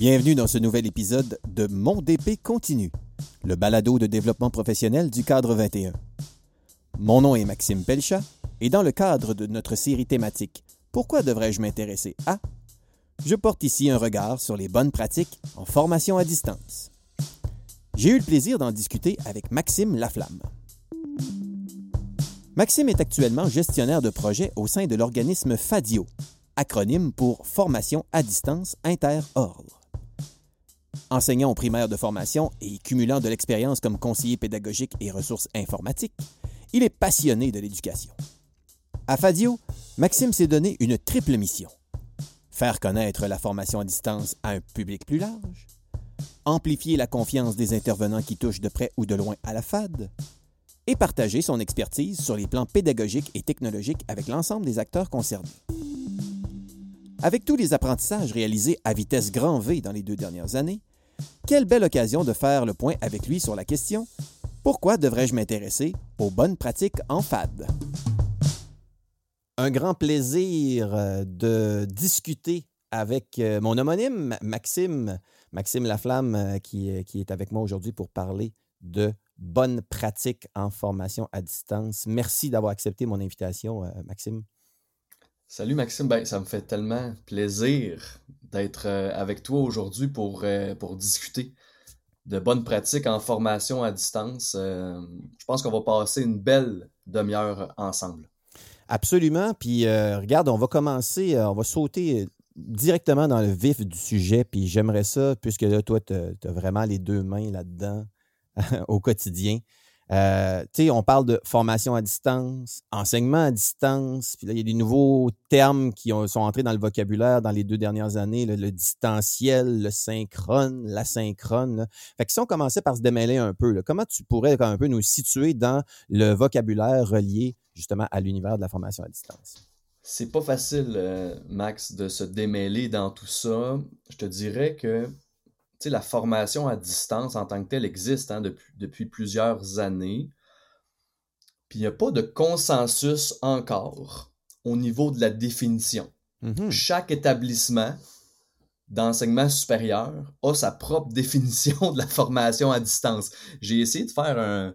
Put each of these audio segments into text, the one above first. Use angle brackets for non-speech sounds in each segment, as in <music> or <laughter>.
Bienvenue dans ce nouvel épisode de Mon DP continue, le balado de développement professionnel du cadre 21. Mon nom est Maxime Pelchat et dans le cadre de notre série thématique Pourquoi devrais-je m'intéresser à? je porte ici un regard sur les bonnes pratiques en formation à distance. J'ai eu le plaisir d'en discuter avec Maxime Laflamme. Maxime est actuellement gestionnaire de projet au sein de l'organisme FADIO, acronyme pour Formation à distance inter-ordre. Enseignant au primaire de formation et cumulant de l'expérience comme conseiller pédagogique et ressources informatiques, il est passionné de l'éducation. À Fadio, Maxime s'est donné une triple mission. Faire connaître la formation à distance à un public plus large, amplifier la confiance des intervenants qui touchent de près ou de loin à la FAD, et partager son expertise sur les plans pédagogiques et technologiques avec l'ensemble des acteurs concernés. Avec tous les apprentissages réalisés à vitesse grand V dans les deux dernières années, quelle belle occasion de faire le point avec lui sur la question Pourquoi devrais-je m'intéresser aux bonnes pratiques en FAD Un grand plaisir euh, de discuter avec euh, mon homonyme, Maxime, Maxime Laflamme, euh, qui, qui est avec moi aujourd'hui pour parler de bonnes pratiques en formation à distance. Merci d'avoir accepté mon invitation, Maxime. Salut Maxime, ben, ça me fait tellement plaisir d'être euh, avec toi aujourd'hui pour, euh, pour discuter de bonnes pratiques en formation à distance. Euh, je pense qu'on va passer une belle demi-heure ensemble. Absolument. Puis regarde, on va commencer, on va sauter directement dans le vif du sujet. Puis j'aimerais ça, puisque là, toi, tu as vraiment les deux mains là-dedans <laughs> au quotidien. Euh, on parle de formation à distance, enseignement à distance, puis là, il y a des nouveaux termes qui sont entrés dans le vocabulaire dans les deux dernières années, le, distanciel, le synchrone, l'asynchrone. Fait que si on commençait par se démêler un peu, comment tu pourrais un peu nous situer dans le vocabulaire relié justement à l'univers de la formation à distance? C'est pas facile, euh, Max, de se démêler dans tout ça. Je te dirais que la formation à distance en tant que telle existe hein, depuis, depuis, plusieurs années. Puis il n'y a pas de consensus encore au niveau de la définition. Mm-hmm. Chaque établissement d'enseignement supérieur a sa propre <laughs> définition de la formation à distance. J'ai essayé de faire un,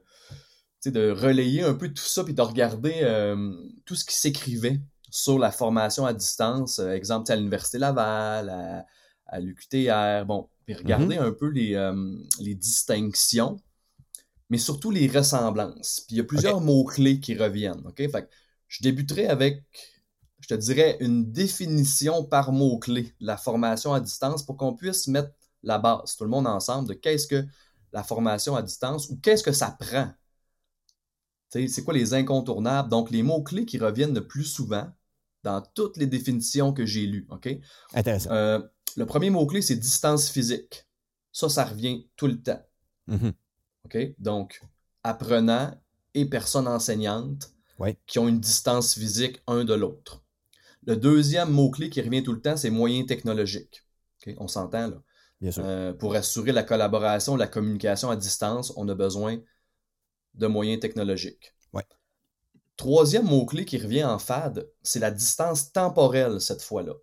de relayer un peu tout ça puis de regarder euh, tout ce qui s'écrivait sur la formation à distance, euh, exemple à l'Université Laval, à, à l'UQTR, bon, puis regarder mm-hmm. un peu les, euh, les, distinctions, mais surtout les ressemblances. Puis il y a plusieurs mots-clés qui reviennent. OK? Fait je débuterai avec, je te dirais, une définition par mot-clé de la formation à distance pour qu'on puisse mettre la base, tout le monde ensemble, de qu'est-ce que la formation à distance ou qu'est-ce que ça prend. C'est quoi les incontournables? Donc, les mots-clés qui reviennent le plus souvent dans toutes les définitions que j'ai lues. OK? Intéressant. Euh, le premier mot-clé, c'est distance physique. Ça, ça revient tout le temps. Mm-hmm. OK? Donc, apprenant et personnes enseignantes qui ont une distance physique un de l'autre. Le deuxième mot-clé qui revient tout le temps, c'est moyens technologiques. On s'entend là. Bien sûr. Euh, pour assurer la collaboration, la communication à distance, on a besoin de moyens technologiques. Ouais. Troisième mot-clé qui revient en FAD, c'est la distance temporelle cette fois-là.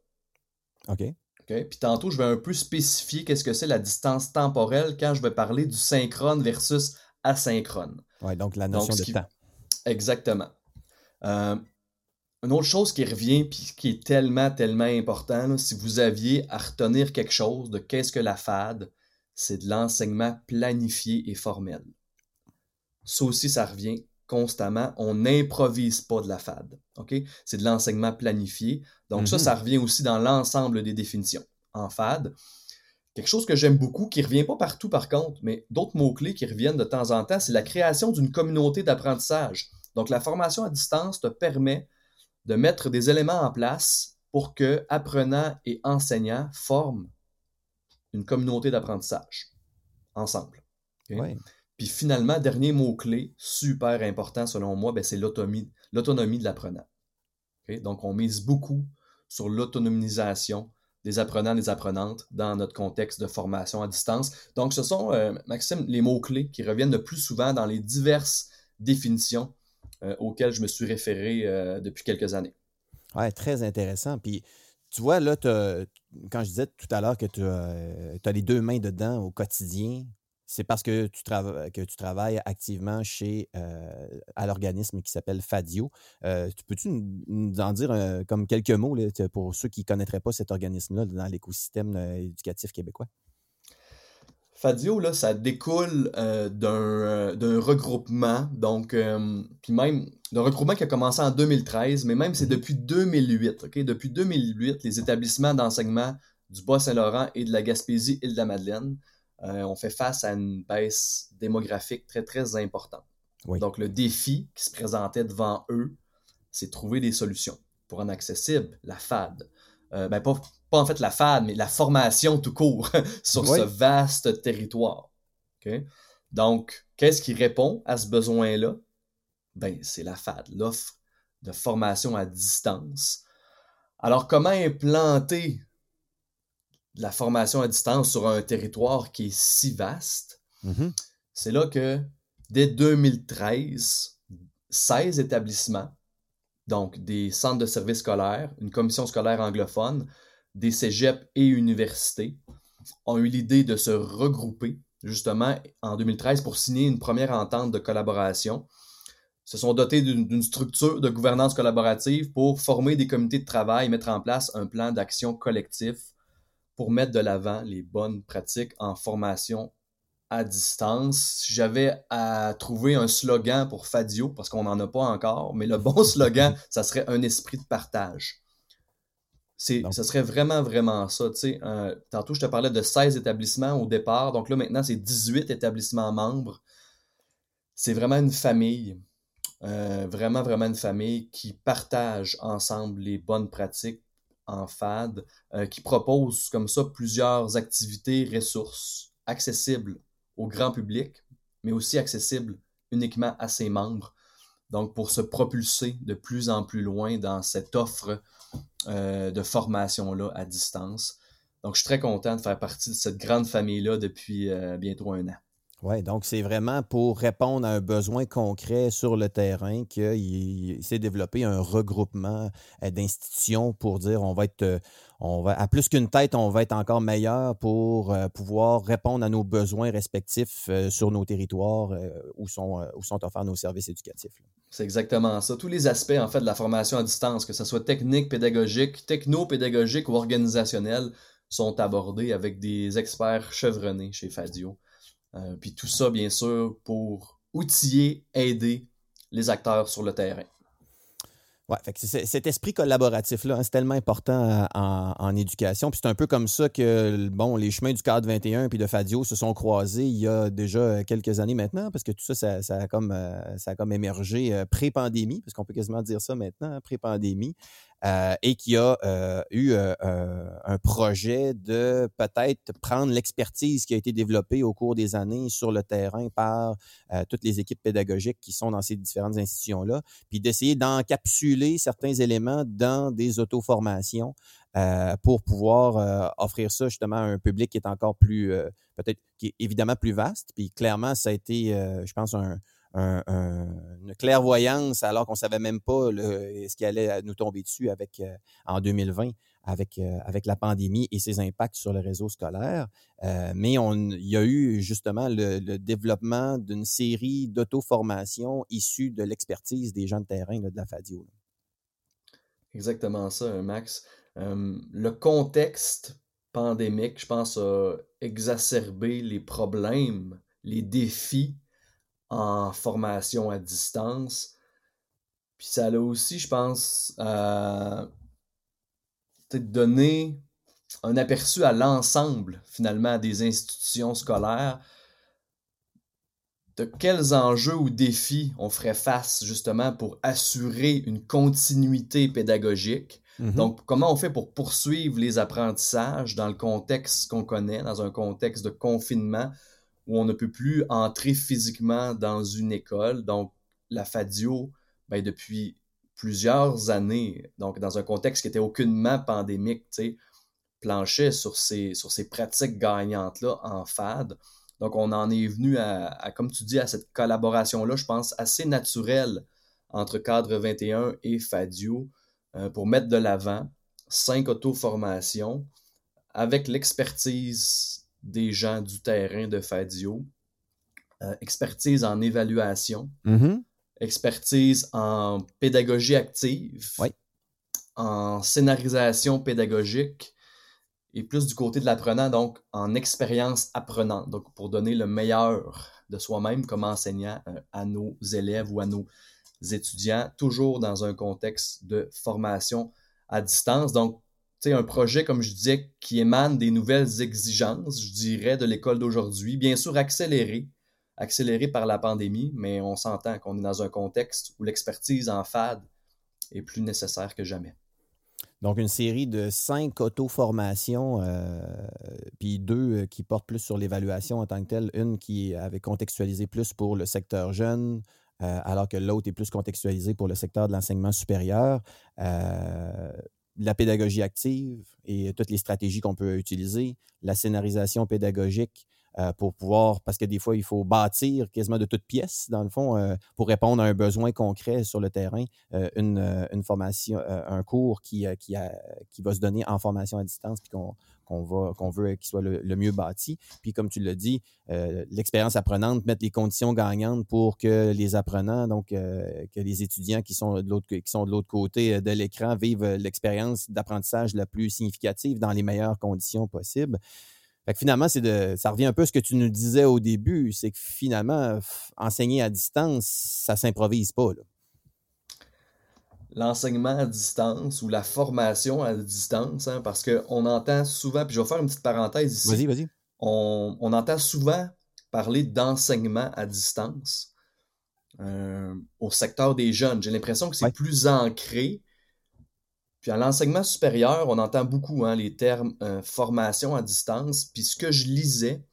OK. Puis tantôt, je vais un peu spécifier qu'est-ce que c'est la distance temporelle quand je vais parler du synchrone versus asynchrone. Oui, donc la notion de temps. Exactement. Euh, une autre chose qui revient puis qui est tellement, tellement important, si vous aviez à retenir quelque chose de qu'est-ce que la FAD, c'est de l'enseignement planifié et formel. Ça aussi, ça revient constamment. On n'improvise pas de la FAD. OK? C'est de l'enseignement planifié. Donc, ça, mhm. ça revient aussi dans l'ensemble des définitions. En FAD, quelque chose que j'aime beaucoup, qui ne revient pas partout par contre, mais d'autres mots-clés qui reviennent de temps en temps, c'est la création d'une communauté d'apprentissage. Donc, la formation à distance te permet de mettre des éléments en place pour que apprenants et enseignants forment une communauté d'apprentissage ensemble. Puis finalement, dernier mot-clé, super important selon moi, ben, c'est l'autonomie, de l'apprenant. Donc, on mise beaucoup sur l'autonomisation des apprenants et des apprenantes dans notre contexte de formation à distance. Donc, ce sont, euh, Maxime, les mots-clés qui reviennent le plus souvent dans les diverses définitions euh, auxquelles je me suis référé euh, depuis quelques années. Oui, très intéressant. Puis, tu vois, là, quand je disais tout à l'heure que tu as, les deux mains dedans au quotidien, c'est parce que tu, que tu travailles activement chez, à l'organisme qui s'appelle Fadio. tu peux-tu nous en dire comme quelques mots pour ceux qui ne connaîtraient pas cet organisme-là dans l'écosystème éducatif québécois? Fadio, là, ça découle d'un regroupement, donc, puis même d'un regroupement qui a commencé en 2013, mais même c'est mmh depuis 2008. ok? Depuis 2008, les établissements d'enseignement du Bas-Saint-Laurent et de la Gaspésie et de la Madeleine euh, on fait face à une baisse démographique très, très importante. Donc, le défi qui se présentait devant eux, c'est trouver des solutions pour rendre accessible la FAD. Euh, ben, pas, en fait la FAD, mais la formation tout court <laughs> sur ce vaste territoire. Donc, qu'est-ce qui répond à ce besoin-là? Ben, c'est la FAD, l'offre de formation à distance. Alors, comment implanter de la formation à distance sur un territoire qui est si vaste, mm-hmm. c'est là que dès 2013, 16 établissements, donc des centres de services scolaires, une commission scolaire anglophone, des cégeps et universités, ont eu l'idée de se regrouper justement en 2013 pour signer une première entente de collaboration. Se sont dotés d'une structure de gouvernance collaborative pour former des comités de travail et mettre en place un plan d'action collectif pour mettre de l'avant les bonnes pratiques en formation à distance. Si j'avais à trouver un slogan pour Fadio, parce qu'on n'en a pas encore, mais le bon <laughs> slogan, ça serait un esprit de partage. C'est, ça serait vraiment, vraiment ça. Euh, tantôt, je te parlais de 16 établissements au départ. Donc là, maintenant, c'est 18 établissements membres. C'est vraiment une famille. Euh, vraiment, vraiment une famille qui partage ensemble les bonnes pratiques en FAD euh, qui propose comme ça plusieurs activités, ressources accessibles au grand public, mais aussi accessibles uniquement à ses membres. Donc, pour se propulser de plus en plus loin dans cette offre euh, de formation-là à distance. Donc, je suis très content de faire partie de cette grande famille-là depuis euh, bientôt un an. Oui, donc c'est vraiment pour répondre à un besoin concret sur le terrain qu'il s'est développé un regroupement euh, d'institutions pour dire on va être euh, on va à plus qu'une tête, on va être encore meilleur pour euh, pouvoir répondre à nos besoins respectifs sur nos territoires où sont où sont offerts nos services éducatifs. C'est exactement ça. Tous les aspects en fait de la formation à distance, que ce soit technique, pédagogique, techno-pédagogique ou organisationnel, sont abordés avec des experts chevronnés chez Fadio. Euh, puis tout ça, bien sûr, pour outiller, aider les acteurs sur le terrain. Oui, cet esprit collaboratif-là, hein, c'est tellement important euh, en, éducation. Puis c'est un peu comme ça que bon, les chemins du cadre 21 puis de Fadio se sont croisés il y a déjà quelques années maintenant, parce que tout ça, ça, a, comme, euh, ça a comme émergé pré-pandémie, parce qu'on peut quasiment dire ça maintenant, hein, pré-pandémie. Euh, et qui a euh, eu euh, un projet de peut-être prendre l'expertise qui a été développée au cours des années sur le terrain par toutes les équipes pédagogiques qui sont dans ces différentes institutions-là, puis d'essayer d'encapsuler certains éléments dans des auto-formations pour pouvoir offrir ça justement à un public qui est encore plus, peut-être, qui est évidemment plus vaste. Puis clairement, ça a été, je pense, un, une clairvoyance alors qu'on savait même pas ce qui allait nous tomber dessus avec euh, en 2020 avec, euh, avec la pandémie et ses impacts sur le réseau scolaire. Euh, mais on, il y a eu justement le, développement d'une série d'auto-formations issues de l'expertise des gens de terrain de la FADIO. Exactement ça, Max. le contexte pandémique, je pense, a exacerbé les problèmes, les défis en formation à distance. Puis ça a aussi, je pense, euh, peut-être donné un aperçu à l'ensemble, finalement, des institutions scolaires de quels enjeux ou défis on ferait face justement pour assurer une continuité pédagogique. Mm-hmm. Donc, comment on fait pour poursuivre les apprentissages dans le contexte qu'on connaît, dans un contexte de confinement, où on ne peut plus entrer physiquement dans une école. Donc, la FADIO, ben, depuis plusieurs années, donc dans un contexte qui était aucunement pandémique, planchait sur ces, sur ces pratiques gagnantes-là en FAD. Donc, on en est venu à, comme tu dis, à cette collaboration-là, je pense, assez naturelle entre Cadre 21 et FADIO euh, pour mettre de l'avant cinq auto-formations avec l'expertise des gens du terrain de Fadio, euh, expertise en évaluation, Mhm. expertise en pédagogie active, Oui. en scénarisation pédagogique et plus du côté de l'apprenant, donc en expérience apprenante, donc pour donner le meilleur de soi-même comme enseignant euh, à nos élèves ou à nos étudiants, toujours dans un contexte de formation à distance. Donc, un projet, comme je disais, qui émane des nouvelles exigences, je dirais, de l'école d'aujourd'hui, bien sûr accéléré, accéléré par la pandémie, mais on s'entend qu'on est dans un contexte où l'expertise en FAD est plus nécessaire que jamais. Donc, une série de cinq auto-formations, euh, puis deux euh, qui portent plus sur l'évaluation en tant que telle. Une qui avait contextualisé plus pour le secteur jeune, euh, alors que l'autre est plus contextualisée pour le secteur de l'enseignement supérieur. La pédagogie active et toutes les stratégies qu'on peut utiliser, la scénarisation pédagogique euh, pour pouvoir, parce que des fois, il faut bâtir quasiment de toutes pièces, dans le fond, euh, pour répondre à un besoin concret sur le terrain, euh, une, formation, un cours qui, qui, qui va se donner en formation à distance, puis qu'on qu'on veut qu'il soit le, mieux bâti. Puis comme tu l'as dit, euh, l'expérience apprenante, mettre les conditions gagnantes pour que les apprenants, donc euh, que les étudiants qui sont de l'autre côté euh, de l'écran vivent l'expérience d'apprentissage la plus significative dans les meilleures conditions possibles. Que finalement, c'est de, ça revient un peu à ce que tu nous disais au début, c'est que finalement, enseigner à distance, ça s'improvise pas. L'enseignement à distance ou la formation à distance, hein, parce qu'on entend souvent, puis je vais faire une petite parenthèse ici. Vas-y, vas-y. on, on entend souvent parler d'enseignement à distance euh, au secteur des jeunes. J'ai l'impression que c'est Ouais. plus ancré. Puis à l'enseignement supérieur, on entend beaucoup hein, les termes euh, formation à distance. Puis ce que je lisais,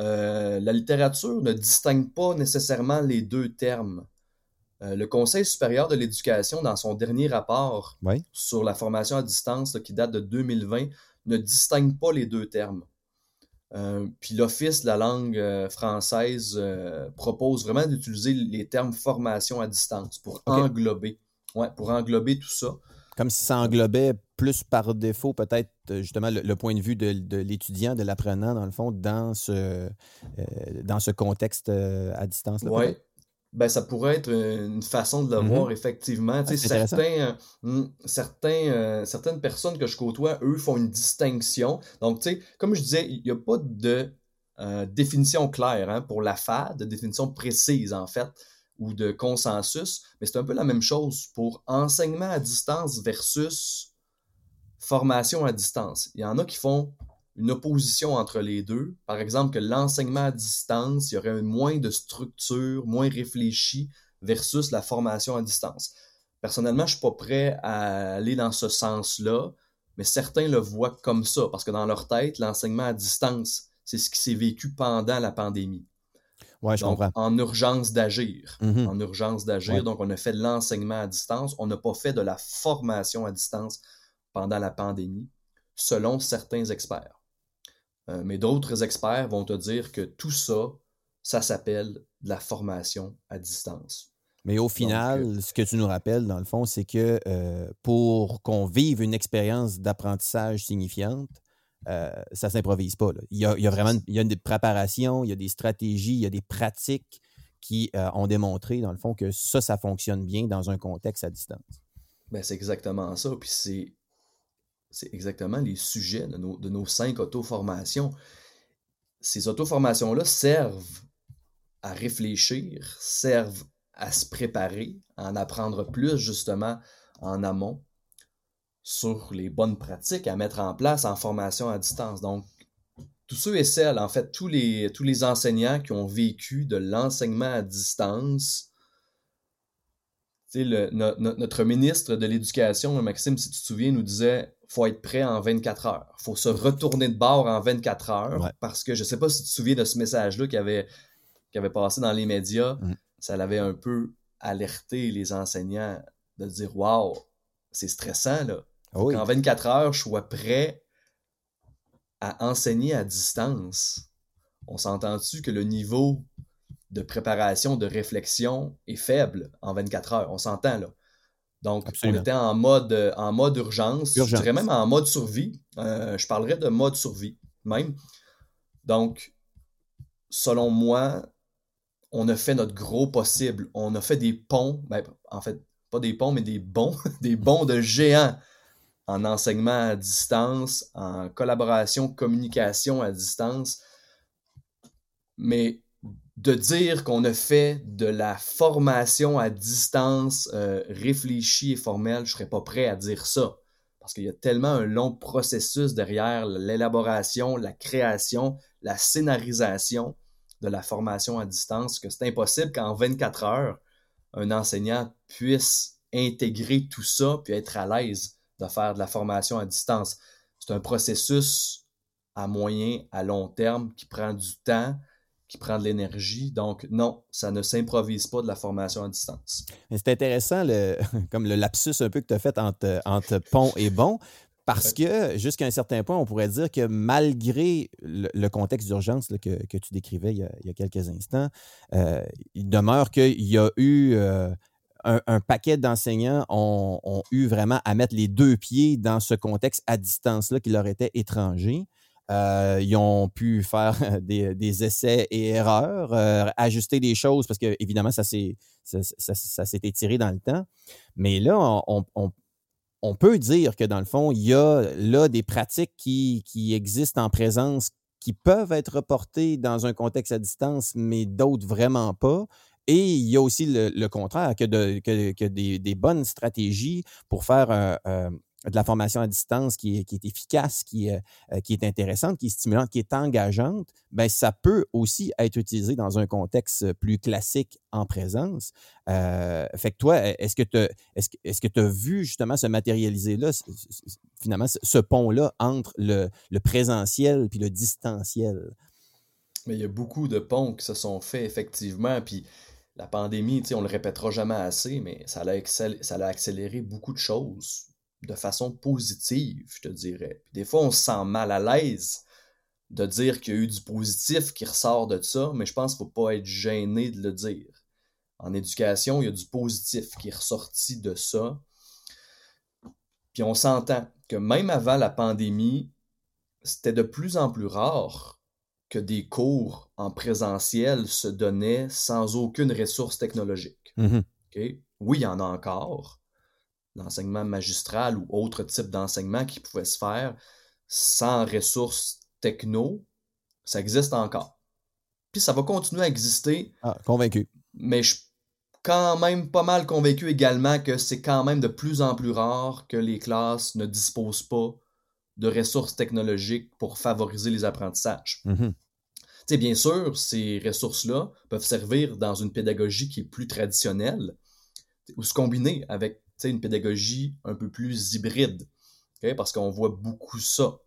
euh, la littérature ne distingue pas nécessairement les deux termes. Euh, le Conseil supérieur de l'éducation, dans son dernier rapport Oui. sur la formation à distance là, qui date de 2020, ne distingue pas les deux termes. Euh, puis l'Office de la langue euh, française propose vraiment d'utiliser les termes formation à distance pour englober, ouais, pour englober tout ça. Comme si ça englobait plus par défaut, peut-être justement le, le point de vue de, de l'étudiant, de l'apprenant, dans le fond, dans ce, dans ce contexte à distance. Peut-être? Ben, ça pourrait être une façon de le Mhm. voir, effectivement. Ah, certains, euh, hmm, certains, euh, certaines personnes que je côtoie, eux, font une distinction. Donc, tu sais, comme je disais, il n'y a pas de euh, définition claire hein, pour la FAD, de définition précise, en fait, ou de consensus, mais c'est un peu la même chose pour enseignement à distance versus formation à distance. Il y en a qui font une opposition entre les deux. Par exemple, que l'enseignement à distance, il y aurait moins de structure, moins réfléchi versus la formation à distance. Personnellement, je suis pas prêt à aller dans ce sens-là, mais certains le voient comme ça, parce que dans leur tête, l'enseignement à distance, c'est ce qui s'est vécu pendant la pandémie. Ouais, je Donc, comprends. en urgence d'agir. Mhm. En urgence d'agir. Ouais. Donc, on a fait de l'enseignement à distance. On n'a pas fait de la formation à distance pendant la pandémie, selon certains experts. Euh, mais d'autres experts vont te dire que tout ça, ça s'appelle de la formation à distance. Mais au final, ce que tu nous rappelles, dans le fond, c'est que euh, pour qu'on vive une expérience d'apprentissage signifiante, euh, ça ne s'improvise pas. là. Il, y a, il y a vraiment une, il y a une préparation, il y a des stratégies, il y a des pratiques qui euh, ont démontré, dans le fond, que ça, ça fonctionne bien dans un contexte à distance. Ben, c'est exactement ça. Puis c'est, c'est exactement les sujets de nos, cinq auto-formations. Ces auto-formations-là servent à réfléchir, servent à se préparer, à en apprendre plus justement en amont sur les bonnes pratiques à mettre en place en formation à distance. Donc, tous ceux et celles, en fait, tous les, enseignants qui ont vécu de l'enseignement à distance, notre ministre de l'Éducation, Maxime, si tu te souviens, nous disait faut être prêt en 24 heures. faut se retourner de bord en 24 heures. Ouais. Parce que je sais pas si tu te souviens de ce message-là qui avait, qui avait passé dans les médias. Mm. Ça l'avait un peu alerté les enseignants de dire Waouh, c'est stressant, là. Oui. Qu'en 24 heures, je sois prêt à enseigner à distance. On s'entend-tu que le niveau de préparation, de réflexion est faible en 24 heures? On s'entend là. Donc, on était en mode, en mode urgence, je dirais même en mode survie. je parlerais de mode survie même. Donc, selon moi, on a fait notre gros possible. On a fait des ponts, ben, en fait, pas des ponts, mais des bons, <laughs> des bons de géants en enseignement à distance, en collaboration, communication à distance. Mais de dire qu'on a fait de la formation à distance euh, réfléchie et formelle, je ne serais pas prêt à dire ça. Parce qu'il y a tellement un long processus derrière l'élaboration, la création, la scénarisation de la formation à distance que c'est impossible qu'en 24 heures, un enseignant puisse intégrer tout ça puis être à l'aise de faire de la formation à distance. C'est un processus à moyen, à long terme qui prend du temps, qui prend de l'énergie. Donc, non, ça ne s'improvise pas de la formation à distance. C'est intéressant, le, <laughs> comme le lapsus un peu que tu as fait entre, entre pont et bon, parce que, jusqu'à un certain point, on pourrait dire que malgré le, contexte d'urgence que, que, tu décrivais il y a, quelques instants, euh, il demeure qu'il y a eu euh, un, paquet d'enseignants ont, eu vraiment à mettre les deux pieds dans ce contexte à distance-là qui leur était étranger. Euh, ils ont pu faire <laughs> des, essais et erreurs, ajuster des choses parce que évidemment ça s'est ça, ça, étiré dans le temps. Mais là, on, on, on peut dire que dans le fond, il y a là des pratiques qui, existent en présence qui peuvent être reportées dans un contexte à distance, mais d'autres vraiment pas. Et il y a aussi le, contraire, que, des, bonnes stratégies pour faire un, de la formation à distance qui est, efficace, qui est, euh, qui est intéressante, qui est stimulante, qui est engageante, ben ça peut aussi être utilisé dans un contexte plus classique en présence. Euh, fait que toi, est-ce que tu as vu justement se matérialiser là, finalement, ce pont-là entre le, présentiel puis le distanciel? Mais il y a beaucoup de ponts qui se sont faits effectivement, puis la pandémie, on le répétera jamais assez, mais ça ça a accéléré beaucoup de choses de façon positive, je te dirais. des fois, on se sent mal à l'aise de dire qu'il y a eu du positif qui ressort de ça, mais je pense qu'il ne faut pas être gêné de le dire. En éducation, il y a du positif qui est ressorti de ça. Puis on s'entend que même avant la pandémie, c'était de plus en plus rare que des cours en présentiel se donnaient sans aucune ressource technologique. Mm-hmm. Oui, il y en a encore, l'enseignement magistral ou autre type d'enseignement qui pouvait se faire sans ressources techno, ça existe encore. Puis ça va continuer à exister. Ah, convaincu. Mais je suis quand même pas mal convaincu également que c'est quand même de plus en plus rare que les classes ne disposent pas de ressources technologiques pour favoriser les apprentissages. Mm Bien sûr, ces ressources-là peuvent servir dans une pédagogie qui est plus traditionnelle ou se combiner avec une pédagogie un peu plus hybride. Parce qu'on voit beaucoup ça.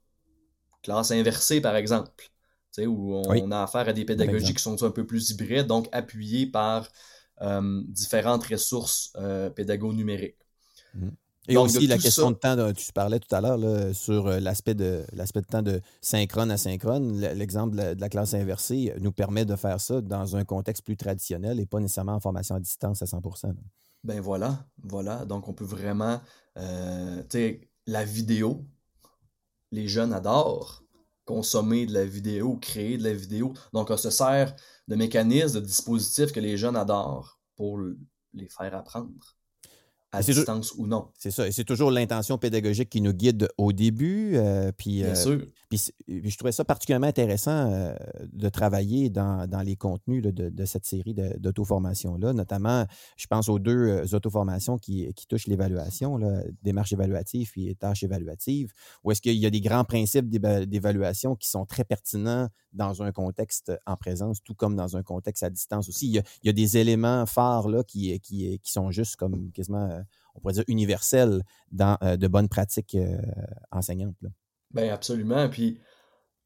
Classe inversée, par exemple, où on, a affaire à des pédagogies qui sont un peu plus hybrides, donc appuyées par euh, différentes ressources euh, pédago-numériques. Mmh. Et aussi la question de temps, tu parlais tout à l'heure sur euh, l'aspect de l'aspect de temps de synchrone à synchrone. L'exemple de, la classe inversée nous permet de faire ça dans un contexte plus traditionnel et pas nécessairement en formation à distance à 100 ben voilà, voilà. Donc, on peut vraiment. Euh, tu sais, la vidéo, les jeunes adorent consommer de la vidéo, créer de la vidéo. Donc, on se sert de mécanismes, de dispositifs que les jeunes adorent pour les faire apprendre à distance ou non. C'est ça. Et c'est toujours l'intention pédagogique qui nous guide au début. Euh, puis, Bien euh, sûr. Puis, je trouvais ça particulièrement intéressant euh, de travailler dans, les contenus de, cette série d'auto-formation-là. Notamment, je pense aux deux auto-formations qui, qui touchent l'évaluation, démarche évaluative puis tâche évaluative, où est-ce qu'il y a des grands principes d'évaluation qui sont très pertinents dans un contexte en présence, tout comme dans un contexte à distance aussi. Il y a, des éléments phares là, qui, qui, qui sont juste comme quasiment on pourrait dire, universel dans euh, de bonnes pratiques euh, enseignantes. Bien, absolument. Puis,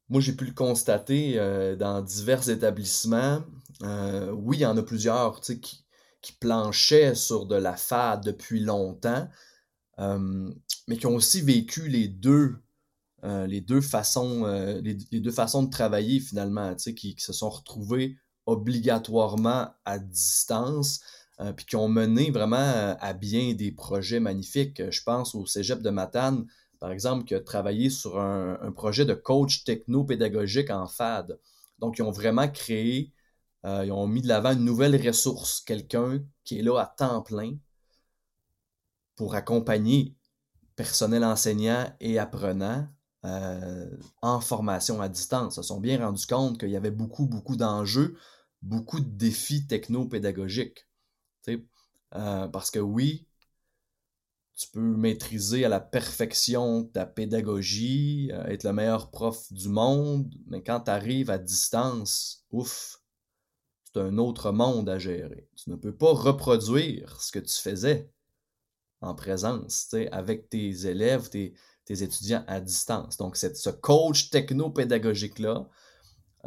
moi, j'ai pu le constater euh, dans divers établissements. oui, il y en a plusieurs qui, qui planchaient sur de la FAD depuis longtemps, mais qui ont aussi vécu les deux, façons, les, deux façons de travailler finalement, qui, se sont retrouvés obligatoirement à distance euh, puis qui ont mené vraiment à bien des projets magnifiques. Je pense au Cégep de Matane, par exemple, qui a travaillé sur un, projet de coach techno-pédagogique en FAD. Donc, ils ont vraiment créé, ils ont mis de l'avant une nouvelle ressource, quelqu'un qui est là à temps plein pour accompagner personnel enseignant et apprenant euh, en formation à distance. Ils se sont bien rendus compte qu'il y avait beaucoup, beaucoup d'enjeux, beaucoup de défis techno-pédagogiques. Euh, parce que oui, tu peux maîtriser à la perfection ta pédagogie, euh, être le meilleur prof du monde, mais quand tu arrives à distance, ouf, c'est un autre monde à gérer. Tu ne peux pas reproduire ce que tu faisais en présence, avec tes élèves, tes, étudiants à distance. Donc, ce coach techno-pédagogique-là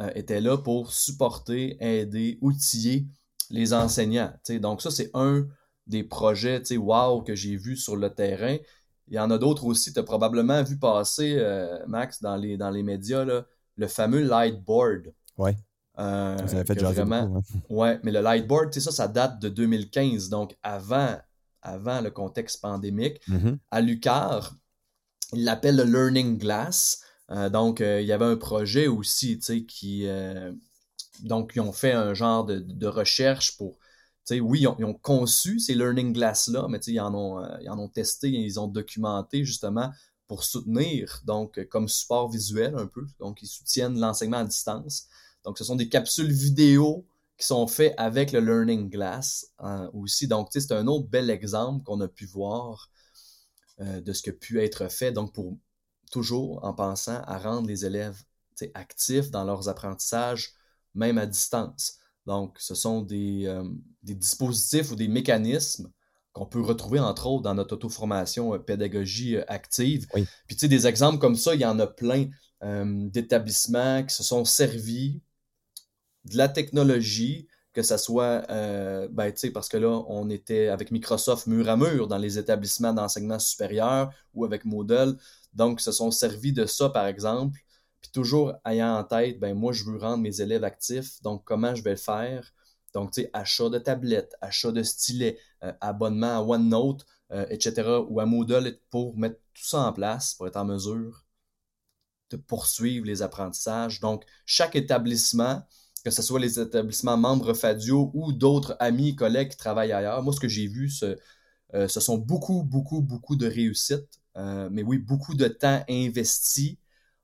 euh, était là pour supporter, aider, outiller les enseignants. Donc, ça, c'est un des projets, wow, que j'ai vu sur le terrain. Il y en a d'autres aussi. Tu as probablement vu passer, euh, Max, dans les, dans les médias, le fameux Lightboard. Oui. Euh, ça a fait vraiment... Beaucoup, hein. Ouais, mais le Lightboard, ça, ça date de 2015. Donc, avant avant le contexte pandémique. Mm-hmm. À l'UCAR, il l'appelle le Learning Glass. Euh, donc, euh, il y avait un projet aussi, tu sais, qui... Euh, donc, ils ont fait un genre de, recherche pour... Oui, ils ont, conçu ces Learning Glass-là, mais ils en, ont, ils en ont testé, ils ont documenté justement pour soutenir, donc, comme support visuel un peu. Donc, ils soutiennent l'enseignement à distance. Donc, ce sont des capsules vidéo qui sont faits avec le Learning Glass hein, aussi. Donc, c'est un autre bel exemple qu'on a pu voir euh, de ce qui a pu être fait. Donc, pour toujours en pensant à rendre les élèves actifs dans leurs apprentissages, même à distance. Donc, ce sont des, euh, dispositifs ou des mécanismes qu'on peut retrouver, entre autres, dans notre auto-formation euh, pédagogie active. Puis, tu sais, des exemples comme ça, il y en a plein d'établissements qui se sont servis de la technologie, que ça soit, euh, ben, tu sais, parce que là, on était avec Microsoft mur à mur dans les établissements d'enseignement supérieur ou avec Moodle. Donc, ils se sont servis de ça, par exemple. Puis toujours ayant en tête, ben, moi, je veux rendre mes élèves actifs. Donc, comment je vais le faire? Donc, tu sais, achat de tablettes, achat de stylets, euh, abonnement à OneNote, euh, etc., ou à Moodle pour mettre tout ça en place pour être en mesure de poursuivre les apprentissages. Donc, chaque établissement que ce soit les établissements membres Fadio ou d'autres amis, collègues qui travaillent ailleurs. Moi, ce que j'ai vu, ce, euh, ce sont beaucoup, beaucoup, beaucoup de réussites. Euh, mais oui, beaucoup de temps investi.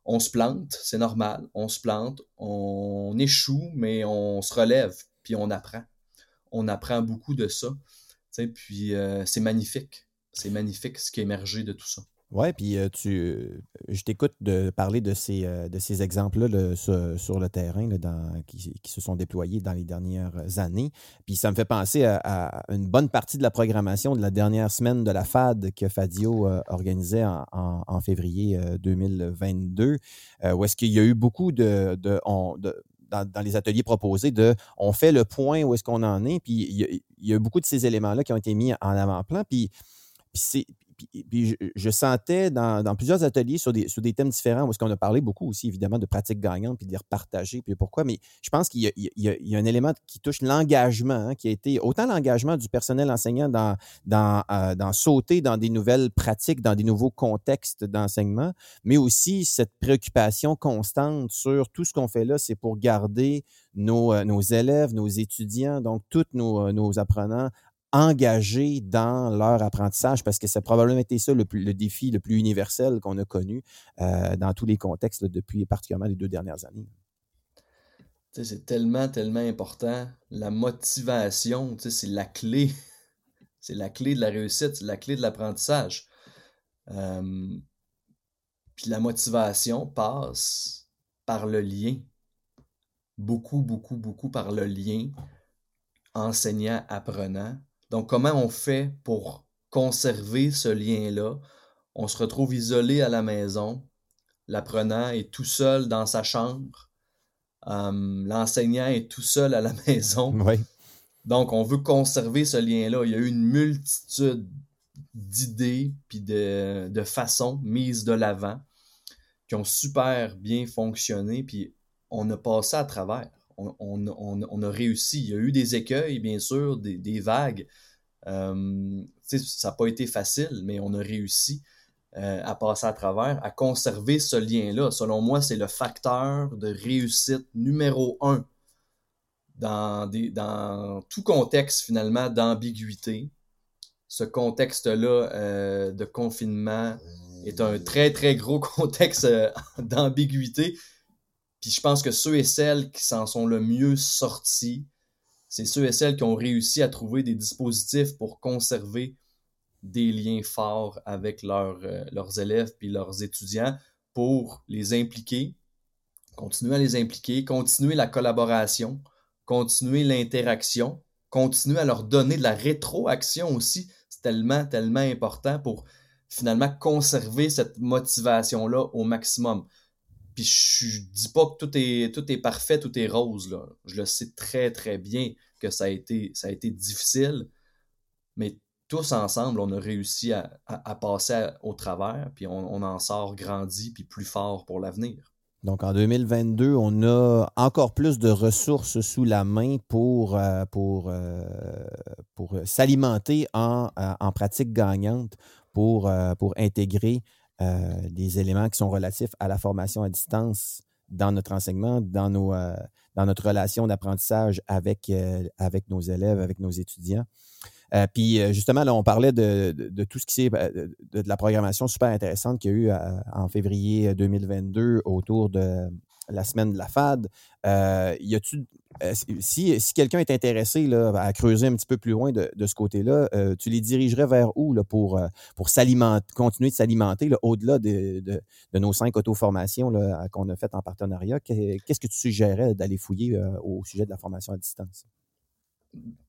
On se plante, c'est normal. On se plante, on échoue, mais on se relève, puis on apprend. On apprend beaucoup de ça. Puis euh, c'est magnifique. C'est magnifique ce qui est émergé de tout ça. Oui, puis euh, tu, euh, je t'écoute de parler de ces, euh, de ces exemples-là sur, le terrain qui, se sont déployés dans les dernières années. Puis ça me fait penser à, une bonne partie de la programmation de la dernière semaine de la FAD que Fadio organisait en, février 2022, où est-ce qu'il y a eu beaucoup de, dans, les ateliers proposés de on fait le point où est-ce qu'on en est, puis il y, a, beaucoup de ces éléments-là qui ont été mis en avant-plan, puis c'est puis, je, sentais dans, plusieurs ateliers sur des, thèmes différents, parce qu'on a parlé beaucoup aussi, évidemment, de pratiques gagnantes, puis de les repartager, puis pourquoi. Mais je pense qu'il y, a un élément qui touche l'engagement, hein, qui a été autant l'engagement du personnel enseignant euh, dans sauter dans des nouvelles pratiques, dans des nouveaux contextes d'enseignement, mais aussi cette préoccupation constante sur tout ce qu'on fait là, c'est pour garder nos, euh, élèves, nos étudiants, donc tous nos, euh, nos apprenants engagés dans leur apprentissage parce que a probablement été ça le, défi le plus universel qu'on a connu euh, dans tous les contextes depuis particulièrement les deux dernières années. C'est tellement, tellement important. La motivation, c'est la clé. <laughs> C'est la clé de la réussite, c'est la clé de l'apprentissage. Puis la motivation passe par le lien. Beaucoup, beaucoup, beaucoup par le lien enseignant-apprenant donc, comment on fait pour conserver ce lien-là? On se retrouve isolé à la maison, l'apprenant est tout seul dans sa chambre, l'enseignant est tout seul à la <laughs> maison. Donc, on veut conserver ce lien-là. Il y a eu une multitude d'idées puis de, de façons mises de l'avant qui ont super bien fonctionné, puis on a passé à travers. On, a réussi. Il y a eu des écueils, bien sûr, des, vagues. Euh, ça n'a pas été facile, mais on a réussi euh, à passer à travers, à conserver ce lien-là. Selon moi, c'est le facteur de réussite numéro un dans, des, dans tout contexte, finalement, d'ambiguïté. Ce contexte-là euh, de confinement est un très, très gros <laughs> contexte d'ambiguïté puis je pense que ceux et celles qui s'en sont le mieux sortis, c'est ceux et celles qui ont réussi à trouver des dispositifs pour conserver des liens forts avec euh, leurs élèves puis leurs étudiants pour les impliquer, continuer à les impliquer, continuer la collaboration, continuer l'interaction, continuer à leur donner de la rétroaction aussi. C'est tellement, tellement important pour finalement conserver cette motivation-là au maximum. Puis je, dis pas que tout est, tout est parfait, tout est rose. Là. Je le sais très, très bien que ça a été, ça a été difficile. Mais tous ensemble, on a réussi à, passer au travers, puis on, en sort grandi, puis plus fort pour l'avenir. Donc en 2022, on a encore plus de ressources sous la main pour, euh, pour, euh, pour s'alimenter en, en pratique gagnante, pour, euh, pour intégrer euh, des éléments qui sont relatifs à la formation à distance dans notre enseignement, dans, nos, euh, dans notre relation d'apprentissage avec, euh, avec nos élèves, avec nos étudiants. puis justement, là, on parlait de, tout ce qui s'est de, de, la programmation super intéressante qu'il y a eu en février 2022 autour de la semaine de la FAD. y a-tu euh, si, quelqu'un est intéressé à creuser un petit peu plus loin de, ce côté-là, euh, tu les dirigerais vers où pour, euh, continuer de s'alimenter au-delà de, nos cinq auto-formations qu'on a faites en partenariat? Qu'est-ce que tu suggérais d'aller fouiller au sujet de la formation à distance?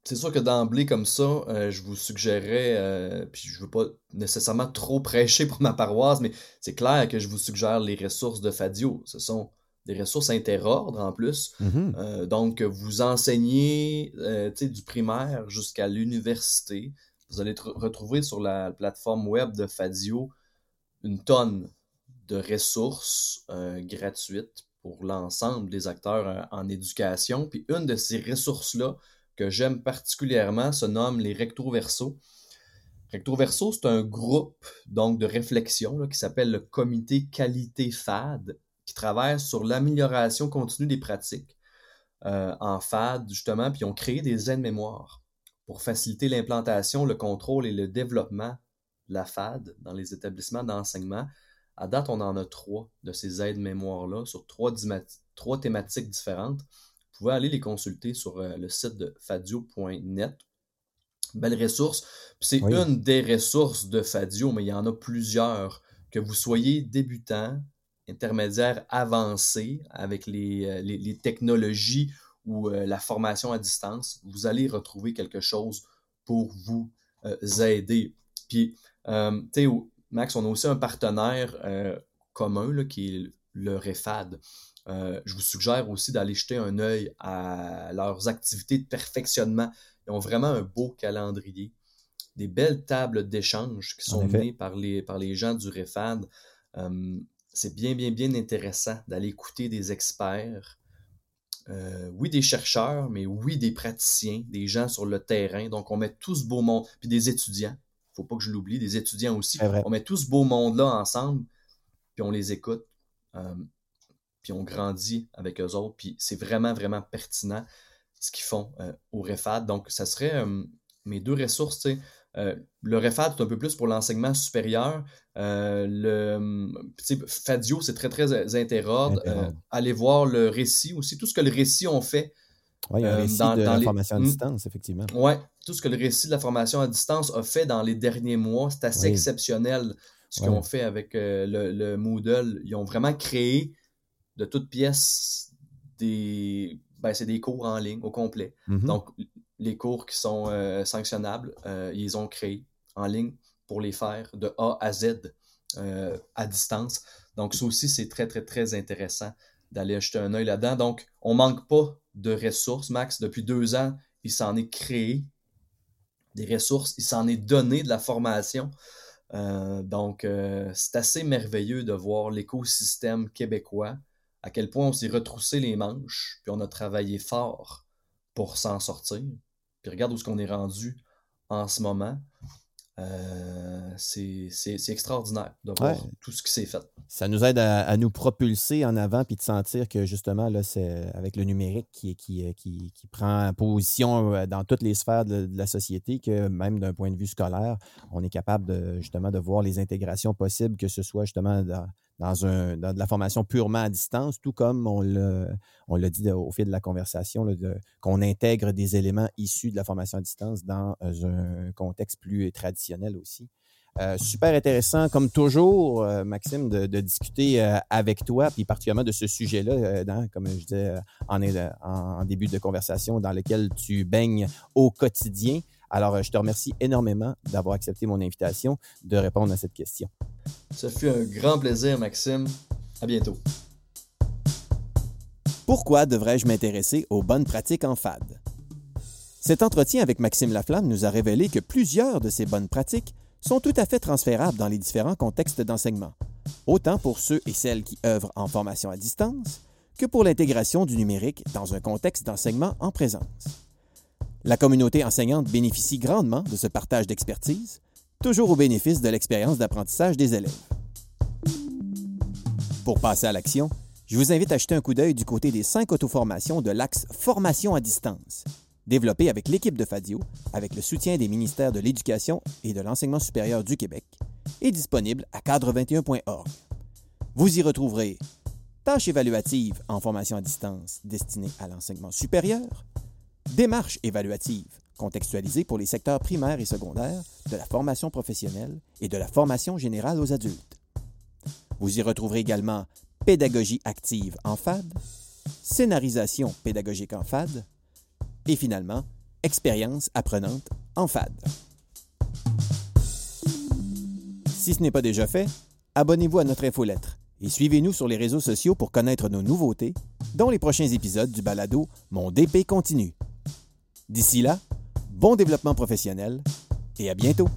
C'est sûr que d'emblée comme ça, je vous suggérerais, puis je ne veux pas nécessairement trop <laughs> prêcher pour ma paroisse, mais c'est clair que je vous suggère les ressources de Fadio. Ce sont des ressources interordres en plus. Mm-hmm. Euh, donc, vous enseignez euh, du primaire jusqu'à l'université. Vous allez retrouver sur la plateforme web de Fadio une tonne de ressources euh, gratuites pour l'ensemble des acteurs en éducation. Puis une de ces ressources-là que j'aime particulièrement se nomme les Recto Verso. Recto Verso, c'est un groupe donc de réflexion qui s'appelle le Comité Qualité FAD qui travaillent sur l'amélioration continue des pratiques euh, en FAD, justement, puis ont créé des aides-mémoires pour faciliter l'implantation, le contrôle et le développement de la FAD dans les établissements d'enseignement. À date, on en a trois de ces aides-mémoires-là sur trois, trois, thématiques différentes. Vous pouvez aller les consulter sur euh, le site de fadio.net. Belle ressource. C'est une des ressources de Fadio, mais il y en a plusieurs. Que vous soyez débutant, intermédiaire avancé avec les, euh, technologies ou euh, la formation à distance, vous allez retrouver quelque chose pour vous euh, aider. Puis, tu sais, Max, on a aussi un partenaire commun qui est le REFAD. je vous suggère aussi d'aller jeter un œil à leurs activités de perfectionnement. Ils ont vraiment un beau calendrier, des belles tables d'échange qui sont menées par les, par les gens du REFAD c'est bien, bien, bien intéressant d'aller écouter des experts. Euh, oui, des chercheurs, mais oui, des praticiens, des gens sur le terrain. Donc, on met tout ce beau monde, puis des étudiants. faut pas que je l'oublie, des étudiants aussi. On met tout ce beau monde-là ensemble, puis on les écoute, euh, puis on grandit avec eux autres. Puis c'est vraiment, vraiment pertinent ce qu'ils font euh, au REFAD. Donc, ça serait mes deux ressources, tu sais, euh, le REFAD, c'est un peu plus pour l'enseignement supérieur. Euh, le Fadio, c'est très, très interordre. Euh, allez voir le récit aussi, tout ce que le récit ont fait. Oui, il y a un récit de la formation à distance, effectivement. Oui, tout ce que le récit de la formation à distance a fait dans les derniers mois, c'est assez exceptionnel ce qu'ils ont fait avec le, Moodle. Ils ont vraiment créé de toutes pièces des, ben, c'est des cours en ligne au complet. Mm-hmm. Donc, les cours qui sont euh, sanctionnables, euh, ils ont créé en ligne pour les faire de A à Z euh, à distance. Donc, ça aussi, c'est très, très, très intéressant d'aller acheter un œil là-dedans. Donc, on ne manque pas de ressources, Max. Depuis deux ans, il s'en est créé des ressources, il s'en est donné de la formation. donc, c'est assez merveilleux de voir l'écosystème québécois à quel point on s'est retroussé les manches, puis on a travaillé fort pour s'en sortir. Puis regarde où est-ce qu'on est rendu en ce moment. Euh, c'est extraordinaire de voir tout ce qui s'est fait. Ça nous aide à, nous propulser en avant puis de sentir que justement, là, c'est avec le numérique qui, qui, qui, qui, prend position euh, dans toutes les sphères de, la société, que même d'un point de vue scolaire, on est capable de, justement de voir les intégrations possibles, que ce soit justement dans, dans, un, dans de la formation purement à distance, tout comme on l'a dit au fil de la conversation, qu'on intègre des éléments issus de la formation à distance dans euh, un contexte plus traditionnel aussi. Euh, super intéressant, comme toujours, euh, Maxime, de, discuter avec toi, puis particulièrement de ce sujet-là, comme je disais en, en, début de conversation, dans lequel tu baignes au quotidien. Alors, je te remercie énormément d'avoir accepté mon invitation de répondre à cette question. Ce fut un grand plaisir, Maxime. À bientôt. Pourquoi devrais-je m'intéresser aux bonnes pratiques en FAD? Cet entretien avec Maxime Laflamme nous a révélé que plusieurs de ces bonnes pratiques sont tout à fait transférables dans les différents contextes d'enseignement, autant pour ceux et celles qui œuvrent en formation à distance que pour l'intégration du numérique dans un contexte d'enseignement en présence. La communauté enseignante bénéficie grandement de ce partage d'expertise toujours au bénéfice de l'expérience d'apprentissage des élèves. Pour passer à l'action, je vous invite à jeter un coup d'œil du côté des cinq auto-formations de l'axe Formation à distance, développé avec l'équipe de Fadio, avec le soutien des ministères de l'Éducation et de l'Enseignement supérieur du Québec, et disponible à cadre21.org. Vous y retrouverez tâches évaluatives en formation à distance destinées à l'enseignement supérieur, démarches évaluatives contextualisé pour les secteurs primaires et secondaires de la formation professionnelle et de la formation générale aux adultes. Vous y retrouverez également pédagogie active en FAD, scénarisation pédagogique en FAD et finalement expérience apprenante en FAD. Si ce n'est pas déjà fait, abonnez-vous à notre infolettre et suivez-nous sur les réseaux sociaux pour connaître nos nouveautés, dont les prochains épisodes du balado Mon DP continue. D'ici là, bon développement professionnel et à bientôt.